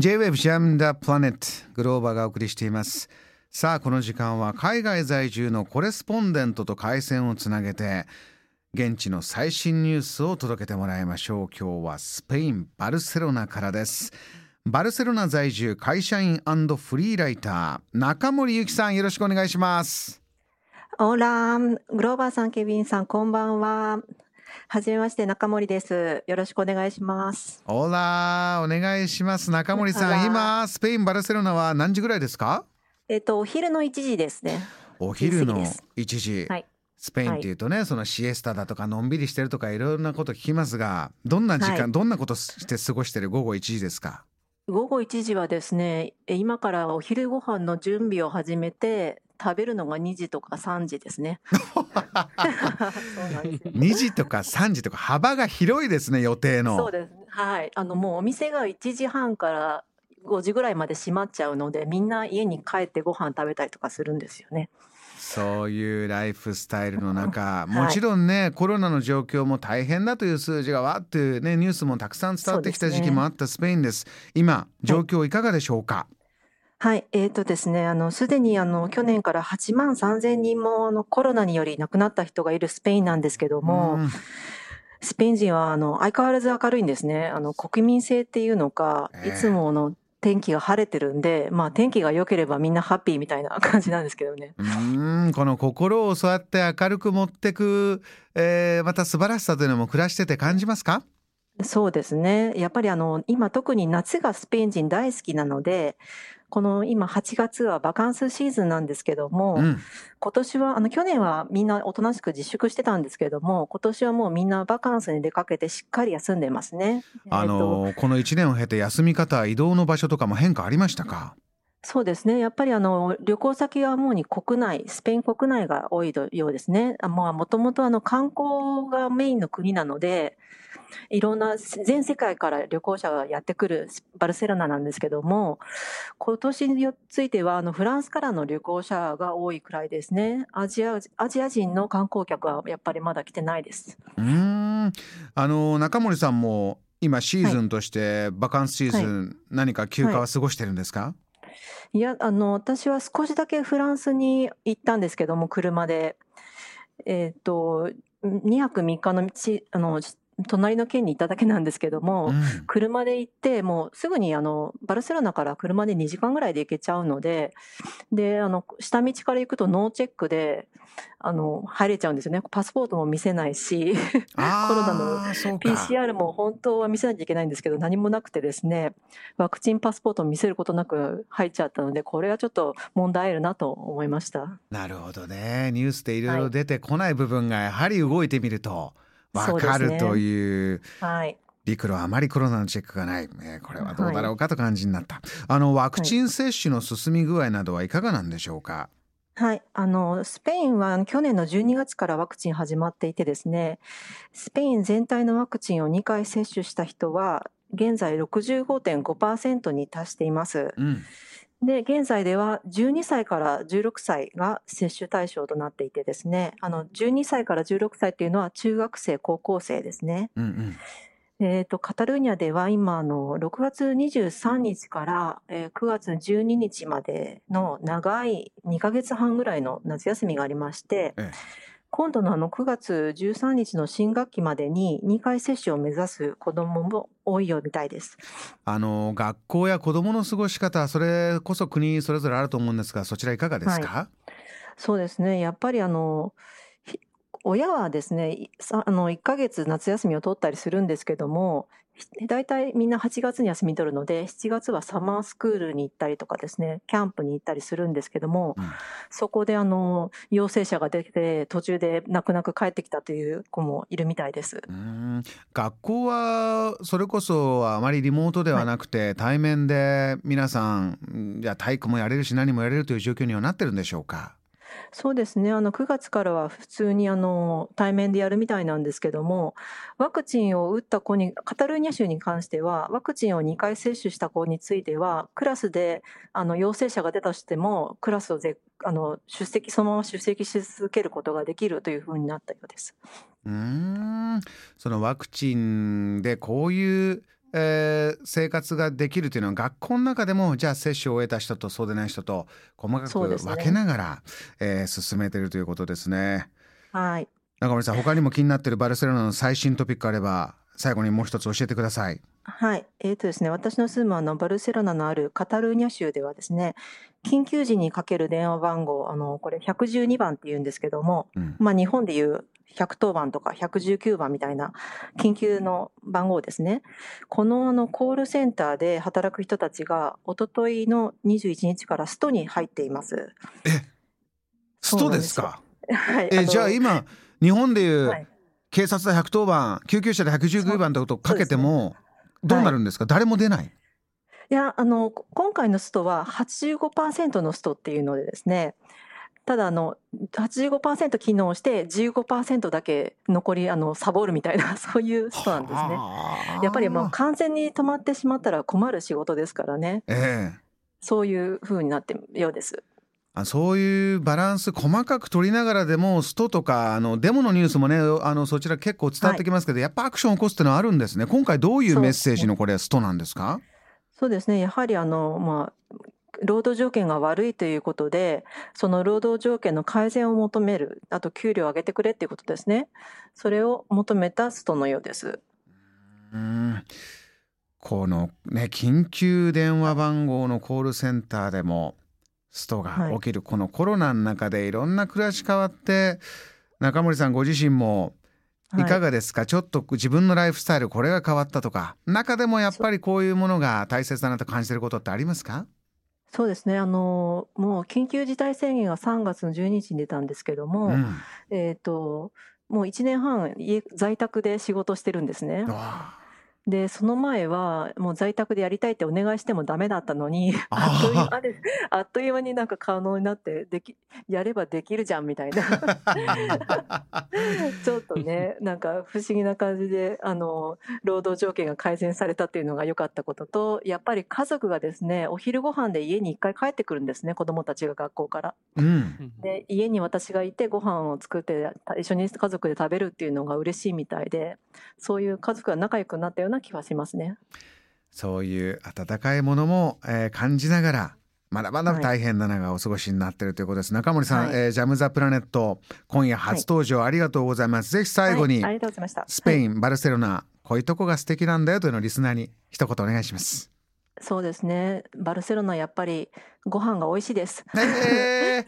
J-Wave Jam the Planet グローバーがお送りしています。さあこの時間は海外在住のコレスポンデントと回線をつなげて現地の最新ニュースを届けてもらいましょう。今日はスペインバルセロナからです。バルセロナ在住会社員フリーライター中森ゆきさんよろしくお願いします。オーラグローバーさんケビンさんこんばんは。はじめまして中森です。よろしくお願いします。オラお願いします。中森さん、今スペインバルセロナは何時ぐらいですか？えっとお昼の1時ですね。お昼の1時。はい。スペインっていうとね、はい、そのシエスタだとかのんびりしてるとかいろんなこと聞きますが、どんな時間、はい、どんなことして過ごしてる午後1時ですか？午後1時はですね、今からお昼ご飯の準備を始めて、食べるのが2時とか3時ですね。2時とか3時とか幅が広いですね予定の。そうです、はい。あのもうお店が1時半から5時ぐらいまで閉まっちゃうのでみんな家に帰ってご飯食べたりとかするんですよね。そういうライフスタイルの中、もちろんね、はい、コロナの状況も大変だという数字がわってねニュースもたくさん伝わってきた時期もあったスペインです。今状況いかがでしょうか？はいはい、えっ、ー、とですね、あの、すでにあの、去年から8万3千人もあの、コロナにより亡くなった人がいるスペインなんですけども、スペイン人はあの、相変わらず明るいんですね。あの、国民性っていうのか、いつもの天気が晴れてるんで、まあ天気が良ければみんなハッピーみたいな感じなんですけどね。うん、この心をそうやって明るく持ってく、えー、また素晴らしさというのも暮らしてて感じますか？そうですね。やっぱりあの、今特に夏がスペイン人大好きなので、この今8月はバカンスシーズンなんですけども、うん、今年は、あの去年はみんなおとなしく自粛してたんですけども、今年はもうみんなバカンスに出かけてしっかり休んでますね。あの、えっと、この1年を経て休み方、移動の場所とかも変化ありましたか？そうですね。やっぱりあの、旅行先は主に国内、スペイン国内が多いようですね。まあ、もともとあの、観光がメインの国なので、いろんな全世界から旅行者がやってくるバルセロナなんですけども、今年についてはあのフランスからの旅行者が多いくらいですね。アジアアジア人の観光客はやっぱりまだ来てないです。うんあの中森さんも今シーズンとしてバカンスシーズン、何か休暇は過ごしてるんですか、はいいや、あの、私は少しだけフランスに行ったんですけども、車で。えっ、ー、と、2泊3日の道、あの、隣の県に行っただけなんですけども、うん、車で行って、もうすぐにあの、バルセロナから車で2時間ぐらいで行けちゃうので、で、あの、下道から行くとノーチェックで、あの、入れちゃうんですよね。パスポートも見せないし、コロナの PCR も本当は見せなきゃいけないんですけど、何もなくてですね、ワクチンパスポートを見せることなく入っちゃったので、これはちょっと問題あるなと思いました。なるほどね。ニュースでいろいろ出てこない部分がやはり動いてみると、はいわかるという。はい。陸路あまりコロナのチェックがない、えー、これはどうだろうかと感じになった、はい、あのワクチン接種の進み具合などはいかがなんでしょうか、はい、あのスペインは去年の12月からワクチン始まっていてですねスペイン全体のワクチンを2回接種した人は現在65.5%に達しています。うんで、現在では12歳から16歳が接種対象となっていてですね、あの、12歳から16歳っていうのは中学生、高校生ですね。うんうん。えっ、ー、と、カタルーニャでは今、あの、6月23日から、えー、9月12日までの長い2ヶ月半ぐらいの夏休みがありまして、ええ今度のあの9月13日の新学期までに2回接種を目指す子どもも多いようみたいです。あの学校や子どもの過ごし方それこそ国それぞれあると思うんですがそちらいかがですか、はい、そうですね。やっぱりあの親はですねあの1ヶ月夏休みを取ったりするんですけども大体みんな8月に休み取るので、7月はサマースクールに行ったりとかですね、キャンプに行ったりするんですけども、うん、そこであの、陽性者が出て、途中で泣く泣く帰ってきたという子もいるみたいです。学校は、それこそあまりリモートではなくて、はい、対面で皆さん、じゃ体育もやれるし何もやれるという状況にはなってるんでしょうか？そうですね。あの、9月からは普通にあの、対面でやるみたいなんですけども、ワクチンを打った子に、カタルーニャ州に関しては、ワクチンを2回接種した子については、クラスで、あの、陽性者が出たとしても、クラスをぜあの、出席、そのまま出席し続けることができるというふうになったようです。うん、そのワクチンでこういうえー生活ができるというのは学校の中でもじゃあ接種を終えた人とそうでない人と細かく分けながら、えー進めているということですね。はい。中森さん他にも気になっているバルセロナの最新トピックあれば最後にもう一つ教えてください。はい。えーとですね、私の住むあのバルセロナのあるカタルーニャ州ではですね、緊急時にかける電話番号、あの、これ112番って言うんですけども、うんまあ日本でいう110番とか119番みたいな緊急の番号ですね。このあのコールセンターで働く人たちが一昨日の21日からストに入っています。ストですか？はい。のえじゃあ今日本でいうはい警察で110番救急車で119番ってことをかけてもどうなるんですか、誰も出ないいや、あの、こ今回のストは85%のストっていうのでですね、ただあの、85%機能して15%だけ残り、あの、サボるみたいな、そういうストなんですね。はあやっぱりもう完全に止まってしまったら困る仕事ですからね。ええそういう風になってるようです。あそういうバランス細かく取りながらでもストとかあのデモのニュースもねあのそちら結構伝わってきますけど、やっぱアクションを起こすっていうのはあるんですね今回どういうメッセージのこれストなんですか？そうですね。やはりあの、まあ、労働条件が悪いということで、その労働条件の改善を求める、あと給料を上げてくれっていうことですね。それを求めたストのようです。うんこのね緊急電話番号のコールセンターでもストが起きる、このコロナの中でいろんな暮らし変わって中森さんご自身もい。かがですか、ちょっと自分のライフスタイルこれが変わったとか中でもやっぱりこういうものが大切だなと感じてることってありますか？そうですね。あの、もう緊急事態宣言が3月の12日に出たんですけども、うん。えっ、と、もう1年半家在宅で仕事してるんですね。わで、その前はもう在宅でやりたいってお願いしてもダメだったのに、あ っという間で、あっという間になんか可能になって、でき、やればできるじゃんみたいな。ちょっとね、なんか不思議な感じで、あの、労働条件が改善されたっていうのが良かったことと、やっぱり家族がですね、お昼ご飯で家に一回帰ってくるんですね、子供たちが学校から。うんで、家に私がいてご飯を作って、た一緒に家族で食べるっていうのが嬉しいみたいで、そういう家族が仲良くなったような気がしますね。そういう温かいものも、えー感じながらまだまだ大変な中お過ごしになっているということです、中森さん、はい。えージャム・ザ・プラネット今夜初登場ありがとうございます、ぜひ最後に。スペはい。イン、バルセロナこういうとこが素敵なんだよというのをリスナーに一言お願いします。そうですね。バルセロナやっぱりご飯が美味しいです。えー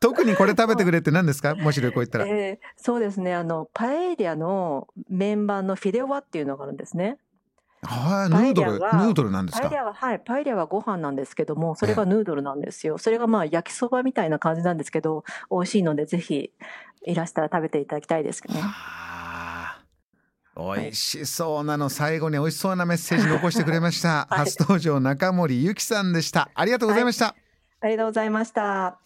特にこれ食べてくれって何ですか？もし旅行行ったら。えーそうですね。あの、パエリアの麺版のフィデオワっていうのがあるんですね。はい、ヌードル、ヌードルなんですか？パエリアは、はい、パエリアはご飯なんですけども、それがヌードルなんですよ。それがまあ焼きそばみたいな感じなんですけど、美味しいので、ぜひいらしたら食べていただきたいですね。美味しそうなの最後に美味しそうなメッセージ残してくれました、はい。初登場中森ゆきさんでした。ありがとうございました、ありがとうございました。